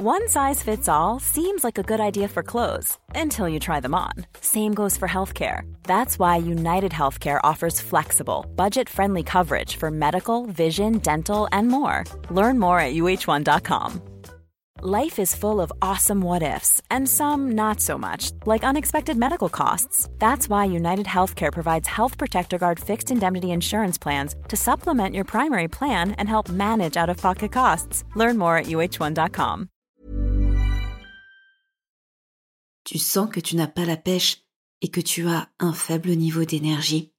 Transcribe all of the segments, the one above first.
One size fits all seems like a good idea for clothes until you try them on. Same goes for healthcare. That's why United Healthcare offers flexible, budget friendly coverage for medical, vision, dental, and more. Learn more at uh1.com. Life is full of awesome what ifs, and some not so much, like unexpected medical costs. That's why United Healthcare provides Health Protector Guard fixed indemnity insurance plans to supplement your primary plan and help manage out of pocket costs. Learn more at uh1.com. Tu sens que tu n'as pas la pêche et que tu as un faible niveau d'énergie.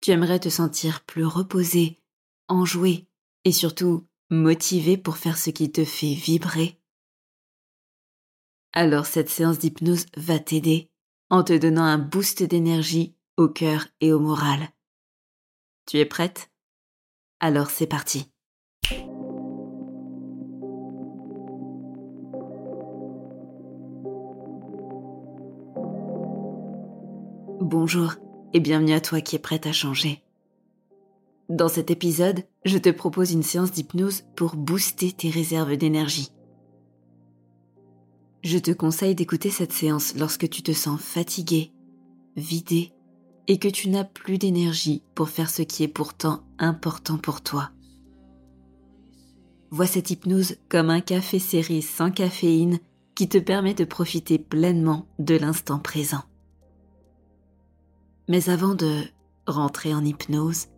Tu aimerais te sentir plus reposé, enjoué et surtout motivé pour faire ce qui te fait vibrer. Alors cette séance d'hypnose va t'aider en te donnant un boost d'énergie au cœur et au moral. Tu es prête? Alors c'est parti. Bonjour et bienvenue à toi qui es prête à changer. Dans cet épisode, je te propose une séance d'hypnose pour booster tes réserves d'énergie. Je te conseille d'écouter cette séance lorsque tu te sens fatigué, vidé et que tu n'as plus d'énergie pour faire ce qui est pourtant important pour toi. Vois cette hypnose comme un café série sans caféine qui te permet de profiter pleinement de l'instant présent. Mais avant de rentrer en hypnose,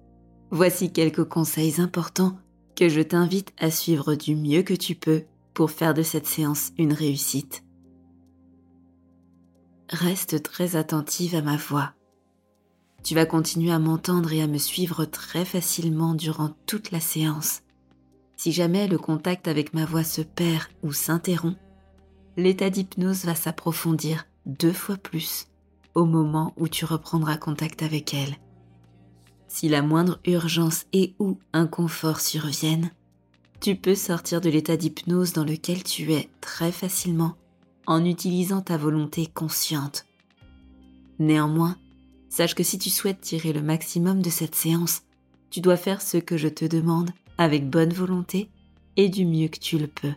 voici quelques conseils importants que je t'invite à suivre du mieux que tu peux pour faire de cette séance une réussite. Reste très attentive à ma voix. Tu vas continuer à m'entendre et à me suivre très facilement durant toute la séance. Si jamais le contact avec ma voix se perd ou s'interrompt, l'état d'hypnose va s'approfondir deux fois plus au moment où tu reprendras contact avec elle. Si la moindre urgence et ou inconfort surviennent, tu peux sortir de l'état d'hypnose dans lequel tu es très facilement en utilisant ta volonté consciente. Néanmoins, sache que si tu souhaites tirer le maximum de cette séance, tu dois faire ce que je te demande avec bonne volonté et du mieux que tu le peux.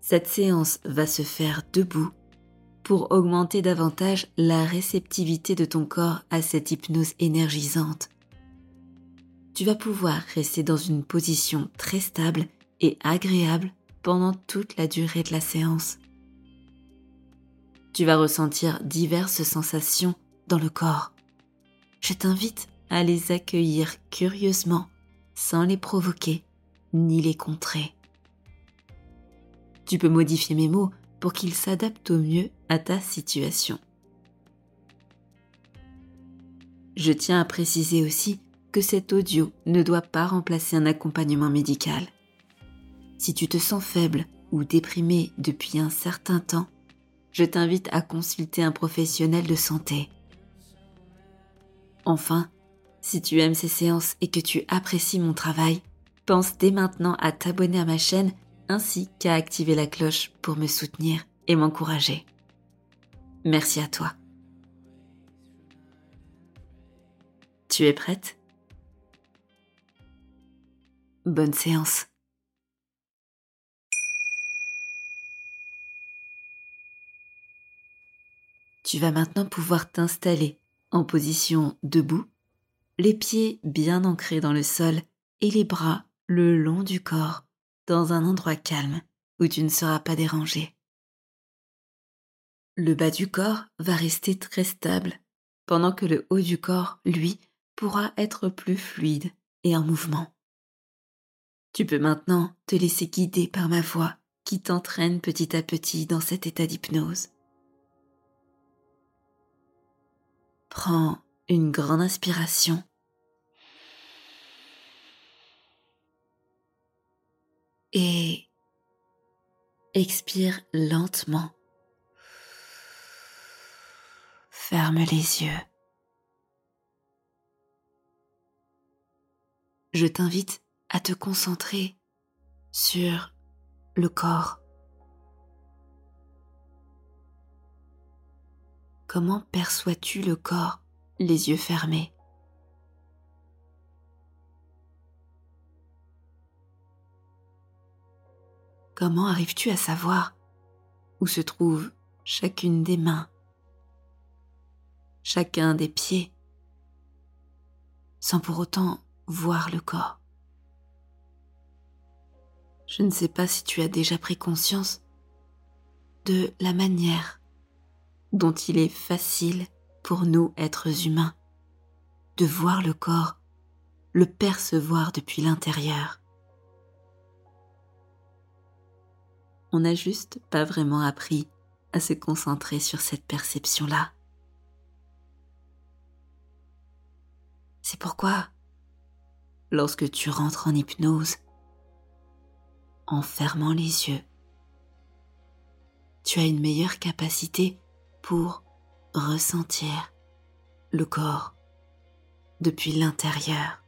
Cette séance va se faire debout pour augmenter davantage la réceptivité de ton corps à cette hypnose énergisante. Tu vas pouvoir rester dans une position très stable et agréable pendant toute la durée de la séance. Tu vas ressentir diverses sensations dans le corps. Je t'invite à les accueillir curieusement, sans les provoquer ni les contrer. Tu peux modifier mes mots pour qu'ils s'adaptent au mieux à ta situation. Je tiens à préciser aussi que cet audio ne doit pas remplacer un accompagnement médical. Si tu te sens faible ou déprimé depuis un certain temps, je t'invite à consulter un professionnel de santé. Enfin, si tu aimes ces séances et que tu apprécies mon travail, pense dès maintenant à t'abonner à ma chaîne ainsi qu'à activer la cloche pour me soutenir et m'encourager. Merci à toi. Tu es prête? Bonne séance. Tu vas maintenant pouvoir t'installer en position debout, les pieds bien ancrés dans le sol et les bras le long du corps dans un endroit calme où tu ne seras pas dérangé. Le bas du corps va rester très stable, pendant que le haut du corps, lui, pourra être plus fluide et en mouvement. Tu peux maintenant te laisser guider par ma voix qui t'entraîne petit à petit dans cet état d'hypnose. Prends une grande inspiration et expire lentement. Ferme les yeux. Je t'invite à te concentrer sur le corps. Comment perçois-tu le corps les yeux fermés? Comment arrives-tu à savoir où se trouve chacune des mains, chacun des pieds, sans pour autant voir le corps? Je ne sais pas si tu as déjà pris conscience de la manière dont il est facile pour nous, êtres humains, de voir le corps, le percevoir depuis l'intérieur. On n'a juste pas vraiment appris à se concentrer sur cette perception-là. C'est pourquoi, lorsque tu rentres en hypnose, en fermant les yeux, tu as une meilleure capacité pour ressentir le corps depuis l'intérieur.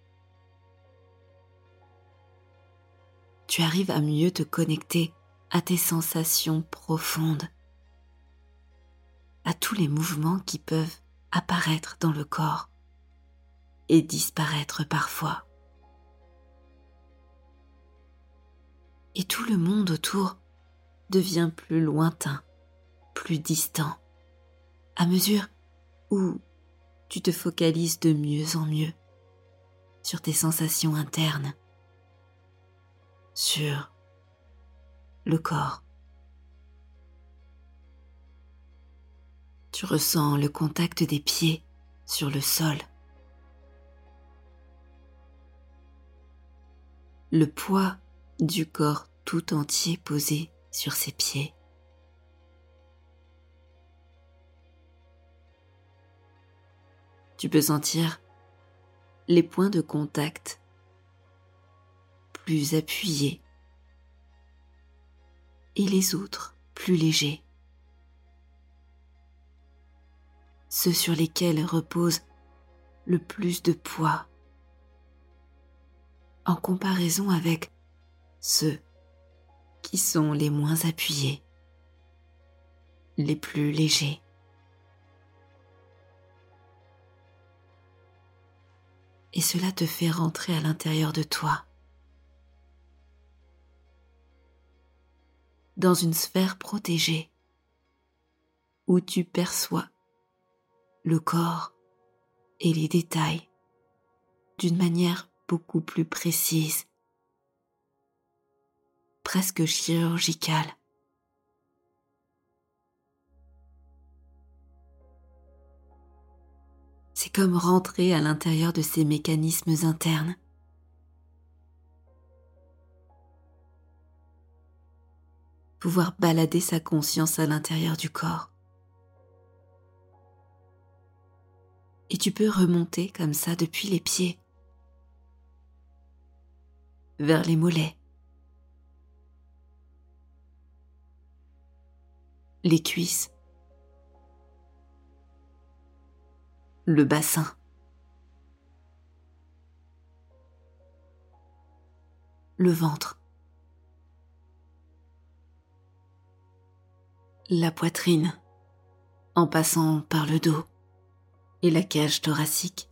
Tu arrives à mieux te connecter à tes sensations profondes, à tous les mouvements qui peuvent apparaître dans le corps et disparaître parfois. Et tout le monde autour devient plus lointain, plus distant, à mesure où tu te focalises de mieux en mieux sur tes sensations internes, sur le corps. Tu ressens le contact des pieds sur le sol. Le poids du corps tout entier posé sur ses pieds. Tu peux sentir les points de contact plus appuyés et les autres plus légers. Ceux sur lesquels repose le plus de poids en comparaison avec ceux qui sont les moins appuyés, les plus légers. Et cela te fait rentrer à l'intérieur de toi dans une sphère protégée où tu perçois le corps et les détails d'une manière beaucoup plus précise, presque chirurgicale. C'est comme rentrer à l'intérieur de ces mécanismes internes pouvoir balader sa conscience à l'intérieur du corps. Et tu peux remonter comme ça depuis les pieds, vers les mollets, les cuisses, le bassin. le ventre. La poitrine, en passant par le dos et la cage thoracique,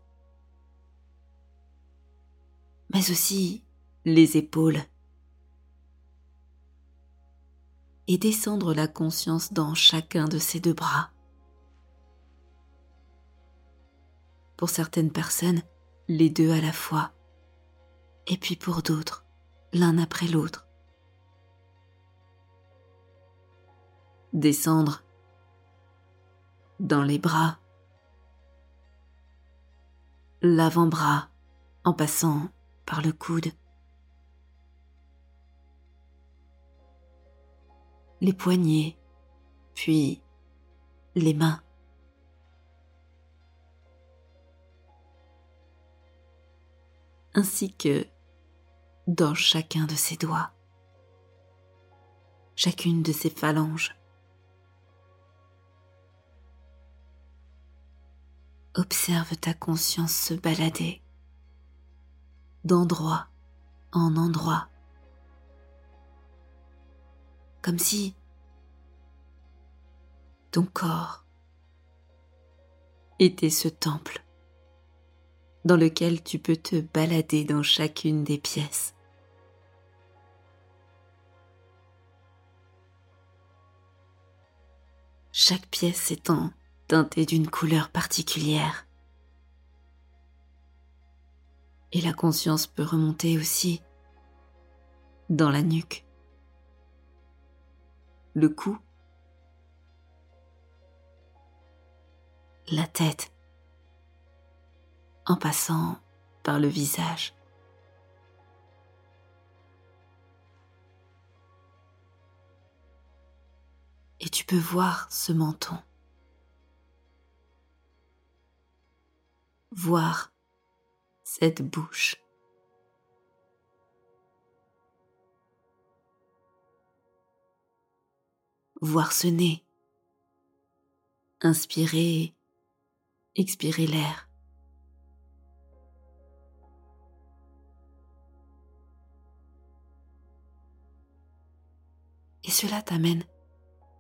mais aussi les épaules, et descendre la conscience dans chacun de ces deux bras. Pour certaines personnes, les deux à la fois, et puis pour d'autres, l'un après l'autre. Descendre dans les bras, l'avant-bras en passant par le coude, les poignets, puis les mains. ainsi que dans chacun de ses doigts, chacune de ses phalanges. observe ta conscience se balader d'endroit en endroit, comme si ton corps était ce temple dans lequel tu peux te balader dans chacune des pièces. Chaque pièce étant teintée d'une couleur particulière. Et la conscience peut remonter aussi dans la nuque, le cou, la tête, en passant par le visage. Et tu peux voir ce menton. Voir cette bouche. Voir ce nez. Inspirer, expirer l'air. Et cela t'amène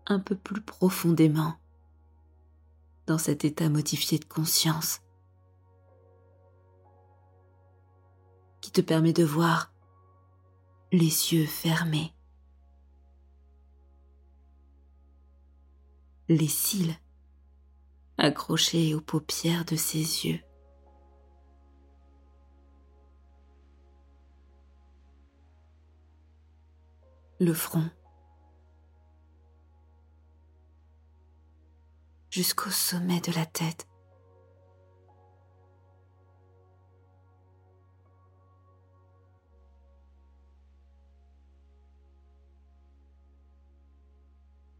un peu plus profondément dans cet état modifié de conscience qui te permet de voir les yeux fermés, les cils accrochés aux paupières de ses yeux. Le front jusqu'au sommet de la tête.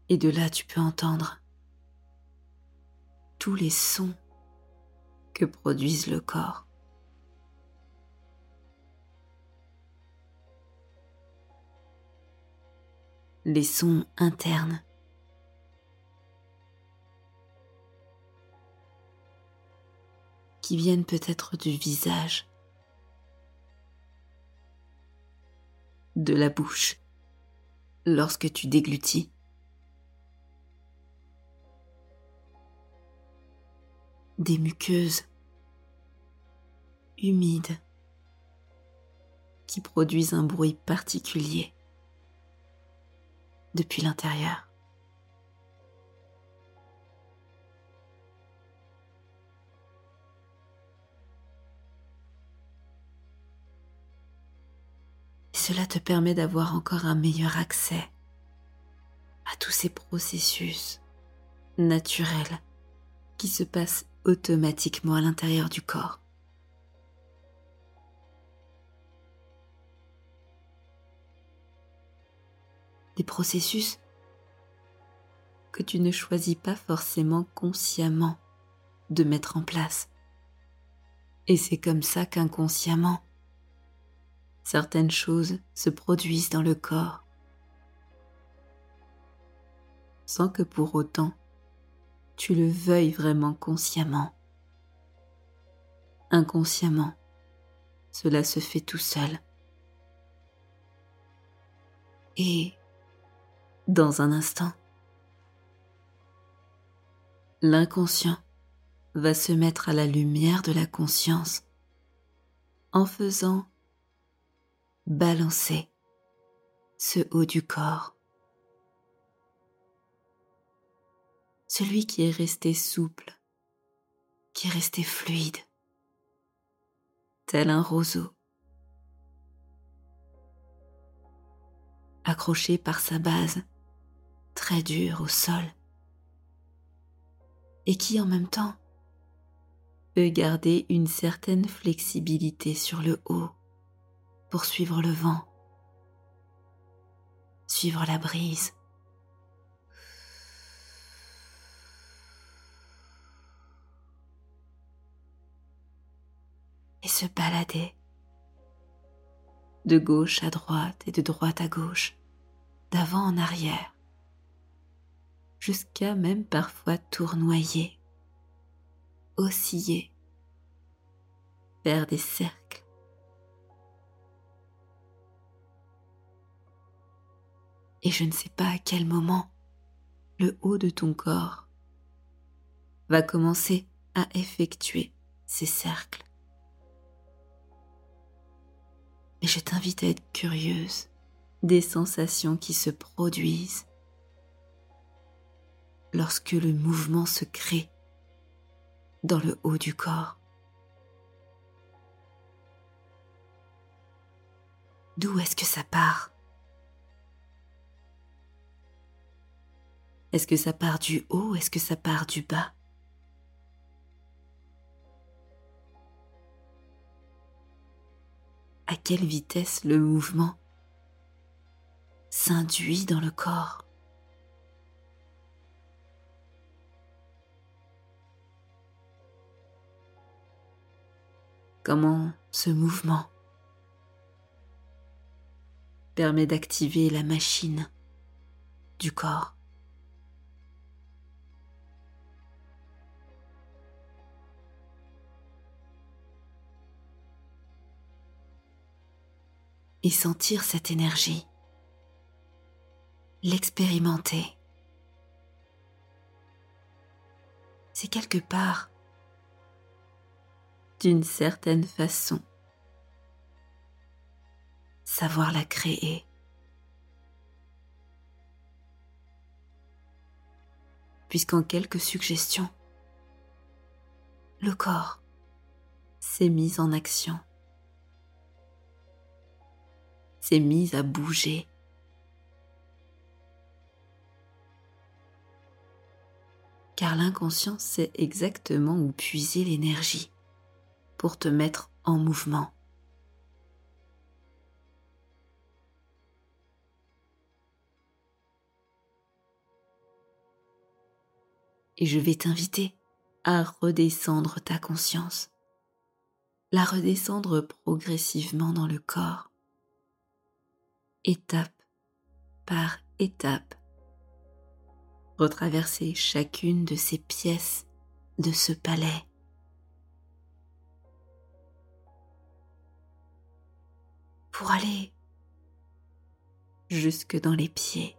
Et de là, tu peux entendre tous les sons que produisent le corps. Les sons internes qui viennent peut-être du visage, de la bouche, lorsque tu déglutis. Des muqueuses humides qui produisent un bruit particulier depuis l'intérieur. cela te permet d'avoir encore un meilleur accès à tous ces processus naturels qui se passent automatiquement à l'intérieur du corps. Des processus que tu ne choisis pas forcément consciemment de mettre en place. Et c'est comme ça qu'inconsciemment, certaines choses se produisent dans le corps, sans que pour autant tu le veuilles vraiment consciemment. Inconsciemment, cela se fait tout seul. Et, dans un instant, l'inconscient va se mettre à la lumière de la conscience en faisant balancer ce haut du corps. Celui qui est resté souple, qui est resté fluide, tel un roseau, accroché par sa base très dure au sol, et qui en même temps peut garder une certaine flexibilité sur le haut pour suivre le vent, suivre la brise. Se balader de gauche à droite et de droite à gauche, d'avant en arrière, jusqu'à même parfois tournoyer, osciller, faire des cercles et je ne sais pas à quel moment le haut de ton corps va commencer à effectuer ces cercles. Mais je t'invite à être curieuse des sensations qui se produisent lorsque le mouvement se crée dans le haut du corps. D'où est-ce que ça part? Est-ce que ça part du haut? Est-ce que ça part du bas? À quelle vitesse le mouvement s'induit dans le corps? Comment ce mouvement permet d'activer la machine du corps? Et sentir cette énergie, l'expérimenter. C'est quelque part, d'une certaine façon, savoir la créer. Puisqu'en quelques suggestions, le corps s'est mis en action s'est mise à bouger. Car l'inconscient sait exactement où puiser l'énergie pour te mettre en mouvement. Et je vais t'inviter à redescendre ta conscience, la redescendre progressivement dans le corps, étape par étape, retraverser chacune de ces pièces de ce palais. pour aller jusque dans les pieds.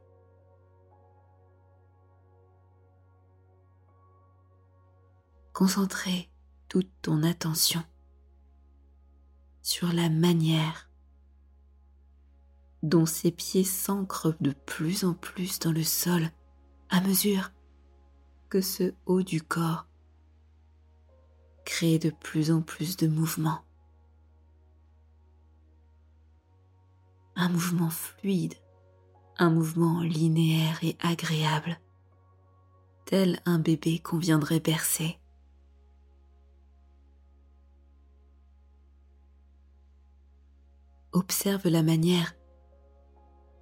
Concentrer toute ton attention sur la manière dont ses pieds s'ancrent de plus en plus dans le sol à mesure que ce haut du corps crée de plus en plus de mouvements. Un mouvement fluide, un mouvement linéaire et agréable, tel un bébé qu'on viendrait bercer. Observe la manière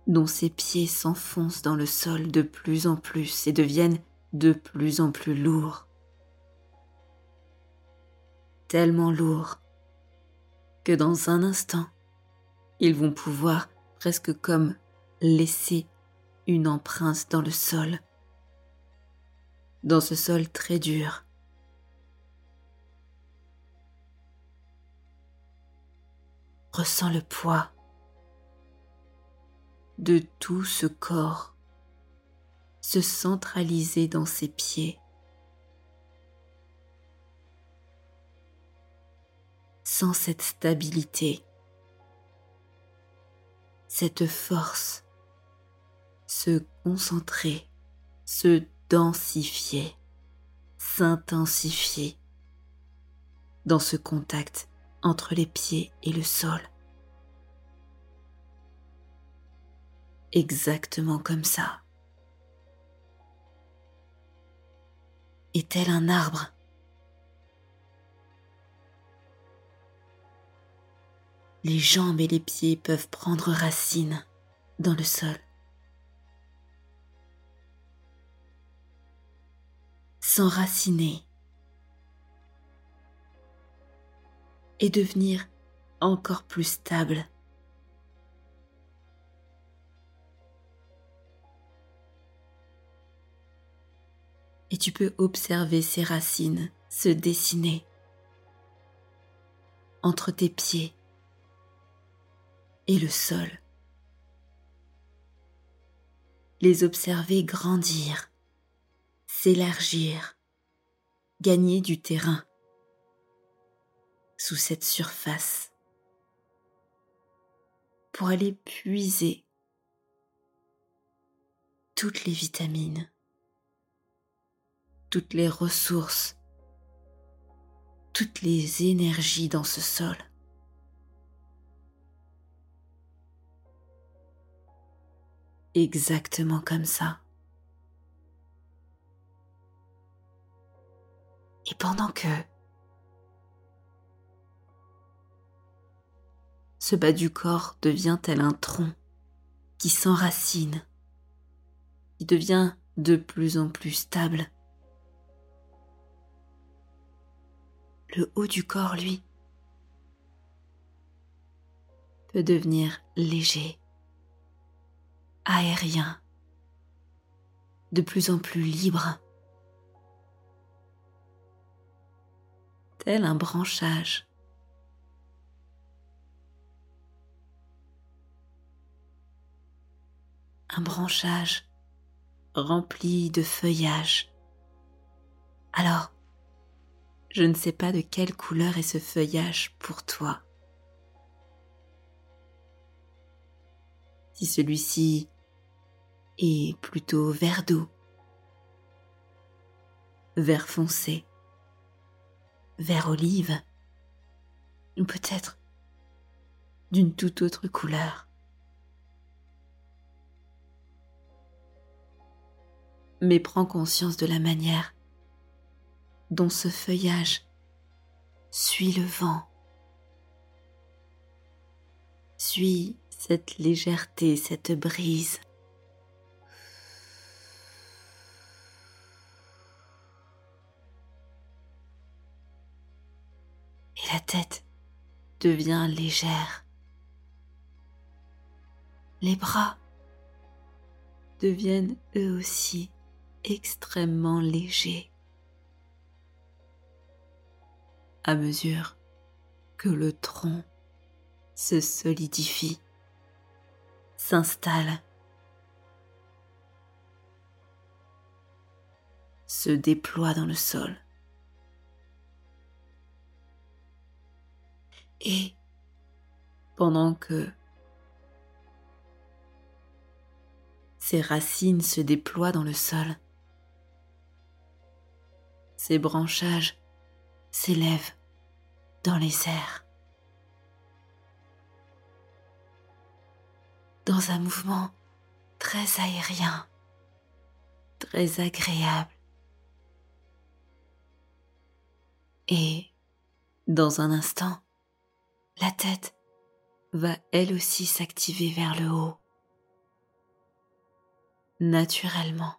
dont ses pieds s'enfoncent dans le sol de plus en plus et deviennent de plus en plus lourds. Tellement lourds que dans un instant, ils vont pouvoir presque comme laisser une empreinte dans le sol, dans ce sol très dur. Ressens le poids de tout ce corps se centraliser dans ses pieds. Sans cette stabilité, cette force, se concentrer, se densifier, s'intensifier dans ce contact entre les pieds et le sol. Exactement comme ça. Et tel un arbre, les jambes et les pieds peuvent prendre racine dans le sol. S'enraciner et devenir encore plus stable et tu peux observer ces racines se dessiner entre tes pieds et le sol. Les observer grandir, s'élargir, gagner du terrain sous cette surface pour aller puiser toutes les vitamines toutes les ressources, toutes les énergies dans ce sol. Exactement comme ça. Et pendant que ce bas du corps devient tel un tronc qui s'enracine, qui devient de plus en plus stable. Le haut du corps, lui, peut devenir léger, aérien, de plus en plus libre, tel un branchage un branchage rempli de feuillage. Alors, je ne sais pas de quelle couleur est ce feuillage pour toi. Si celui-ci est plutôt vert d'eau, vert foncé, vert olive, ou peut-être d'une toute autre couleur. mais prends conscience de la manière dont ce feuillage suit le vent, suit cette légèreté, cette brise. Et la tête devient légère. Les bras deviennent eux aussi extrêmement léger à mesure que le tronc se solidifie, s'installe, se déploie dans le sol. Et pendant que ses racines se déploient dans le sol, ses branchages s'élèvent dans les airs. Dans un mouvement très aérien, très agréable. Et dans un instant, la tête va elle aussi s'activer vers le haut, naturellement,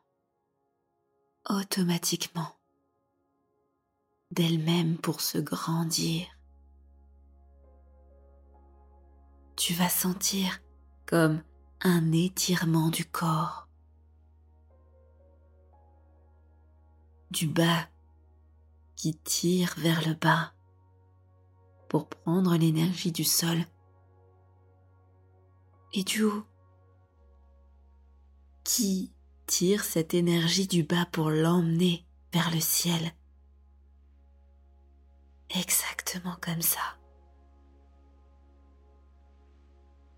automatiquement d'elle-même pour se grandir. Tu vas sentir comme un étirement du corps, du bas qui tire vers le bas pour prendre l'énergie du sol et du haut qui tire cette énergie du bas pour l'emmener vers le ciel exactement comme ça.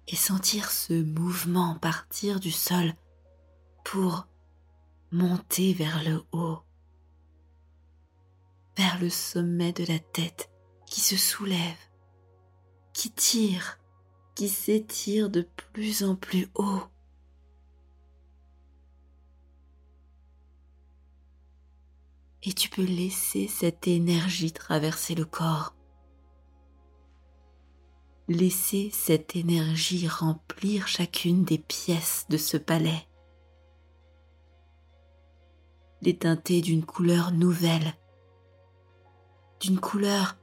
Et sentir ce mouvement partir du sol pour monter vers le haut, vers le sommet de la tête qui se soulève, qui tire, qui s'étire de plus en plus haut. Et tu peux laisser cette énergie traverser le corps. Laisser cette énergie remplir chacune des pièces de ce palais. Les teinter d'une couleur nouvelle, d'une couleur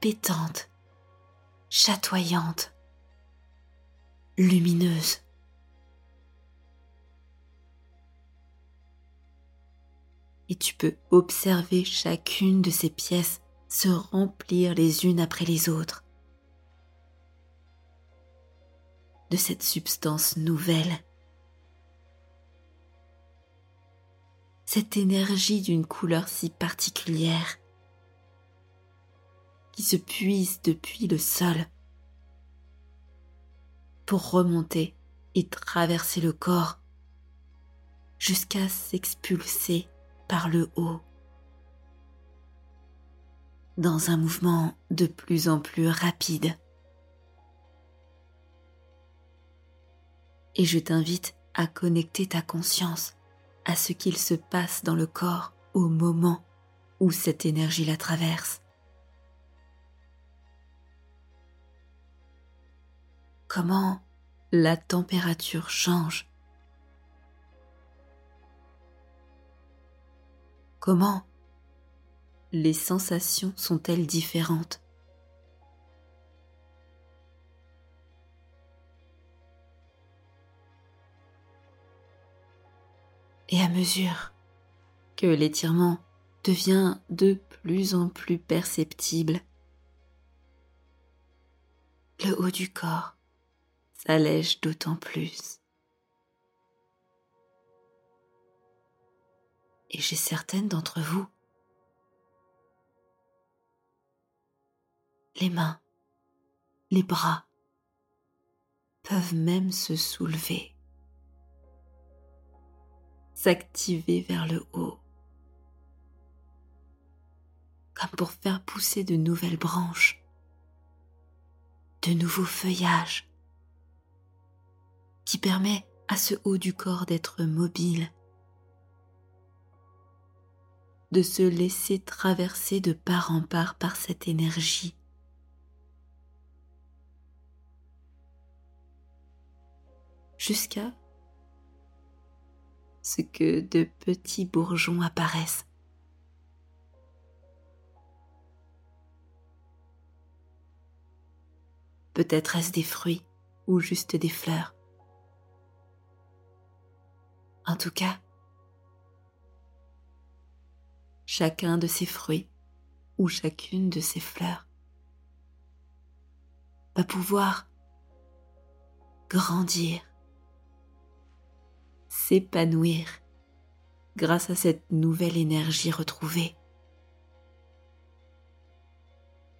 pétante, chatoyante, lumineuse. Et tu peux observer chacune de ces pièces se remplir les unes après les autres. De cette substance nouvelle, cette énergie d'une couleur si particulière qui se puise depuis le sol pour remonter et traverser le corps jusqu'à s'expulser par le haut dans un mouvement de plus en plus rapide. Et je t'invite à connecter ta conscience à ce qu'il se passe dans le corps au moment où cette énergie la traverse. Comment la température change Comment? Les sensations sont-elles différentes? Et à mesure que l'étirement devient de plus en plus perceptible, le haut du corps s'allège d'autant plus. Et j'ai certaines d'entre vous, les mains, les bras peuvent même se soulever, s'activer vers le haut, comme pour faire pousser de nouvelles branches, de nouveaux feuillages, qui permet à ce haut du corps d'être mobile, de se laisser traverser de part en part par cette énergie. Jusqu'à ce que de petits bourgeons apparaissent. Peut-être est-ce des fruits ou juste des fleurs. En tout cas, chacun de ces fruits ou chacune de ces fleurs va pouvoir grandir, s'épanouir grâce à cette nouvelle énergie retrouvée,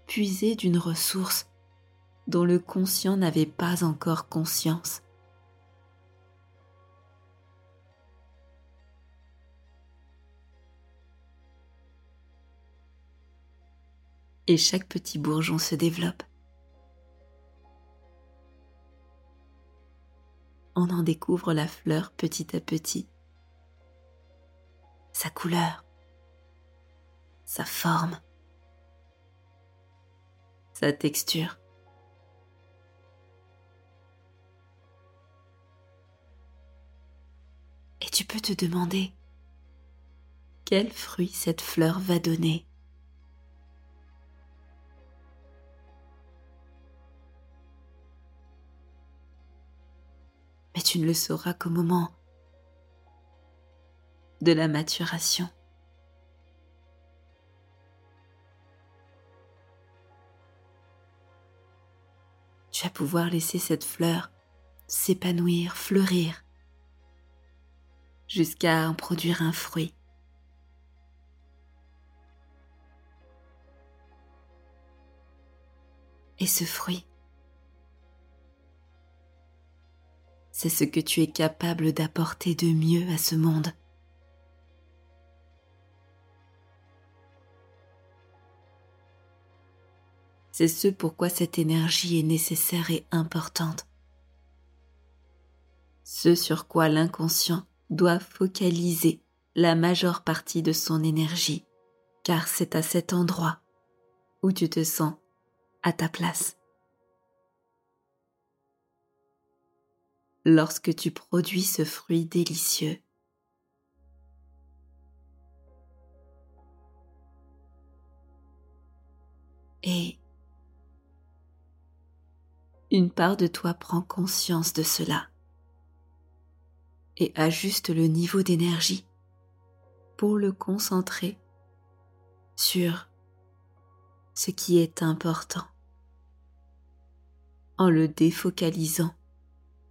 puiser d'une ressource dont le conscient n'avait pas encore conscience. Et chaque petit bourgeon se développe. On en découvre la fleur petit à petit, sa couleur, sa forme, sa texture. Et tu peux te demander quel fruit cette fleur va donner? Mais tu ne le sauras qu'au moment de la maturation. Tu vas pouvoir laisser cette fleur s'épanouir, fleurir, jusqu'à en produire un fruit. Et ce fruit, c'est ce que tu es capable d'apporter de mieux à ce monde. C'est ce pourquoi cette énergie est nécessaire et importante. Ce sur quoi l'inconscient doit focaliser la majeure partie de son énergie, car c'est à cet endroit où tu te sens à ta place. Lorsque tu produis ce fruit délicieux. Et une part de toi prend conscience de cela et ajuste le niveau d'énergie pour le concentrer sur ce qui est important en le défocalisant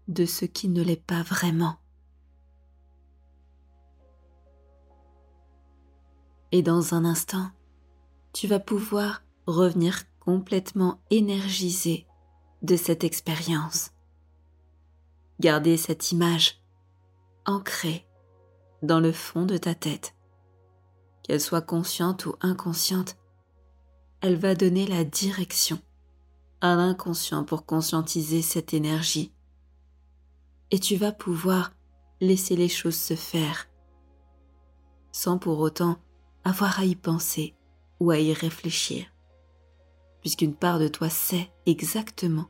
de ce qui ne l'est pas vraiment. Et dans un instant, tu vas pouvoir revenir complètement énergisé de cette expérience. Garder cette image ancrée dans le fond de ta tête, qu'elle soit consciente ou inconsciente, elle va donner la direction à l'inconscient pour conscientiser cette énergie. Et tu vas pouvoir laisser les choses se faire, sans pour autant avoir à y penser ou à y réfléchir, puisqu'une part de toi sait exactement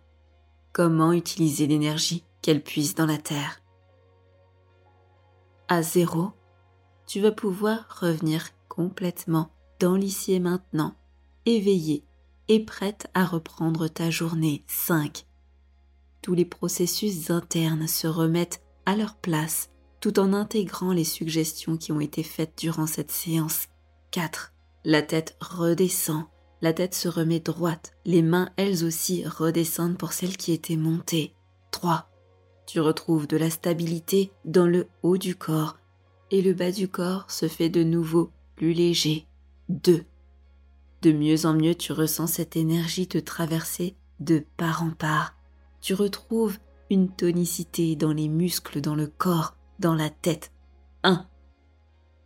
comment utiliser l'énergie qu'elle puise dans la Terre. À zéro, tu vas pouvoir revenir complètement dans l'ici et maintenant, éveillé et prête à reprendre ta journée 5. Tous les processus internes se remettent à leur place tout en intégrant les suggestions qui ont été faites durant cette séance. 4. La tête redescend, la tête se remet droite, les mains elles aussi redescendent pour celles qui étaient montées. 3. Tu retrouves de la stabilité dans le haut du corps et le bas du corps se fait de nouveau plus léger. 2. De mieux en mieux tu ressens cette énergie te traverser de part en part. Tu retrouves une tonicité dans les muscles, dans le corps, dans la tête. 1.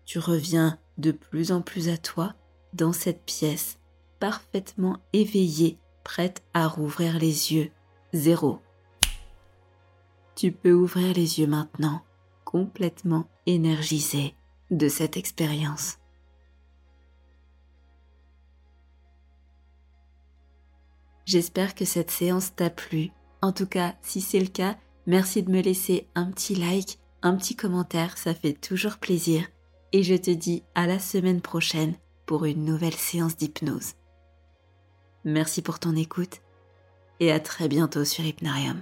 Tu reviens de plus en plus à toi dans cette pièce, parfaitement éveillée, prête à rouvrir les yeux. 0. Tu peux ouvrir les yeux maintenant, complètement énergisé de cette expérience. J'espère que cette séance t'a plu. En tout cas, si c'est le cas, merci de me laisser un petit like, un petit commentaire, ça fait toujours plaisir. Et je te dis à la semaine prochaine pour une nouvelle séance d'hypnose. Merci pour ton écoute et à très bientôt sur Hypnarium.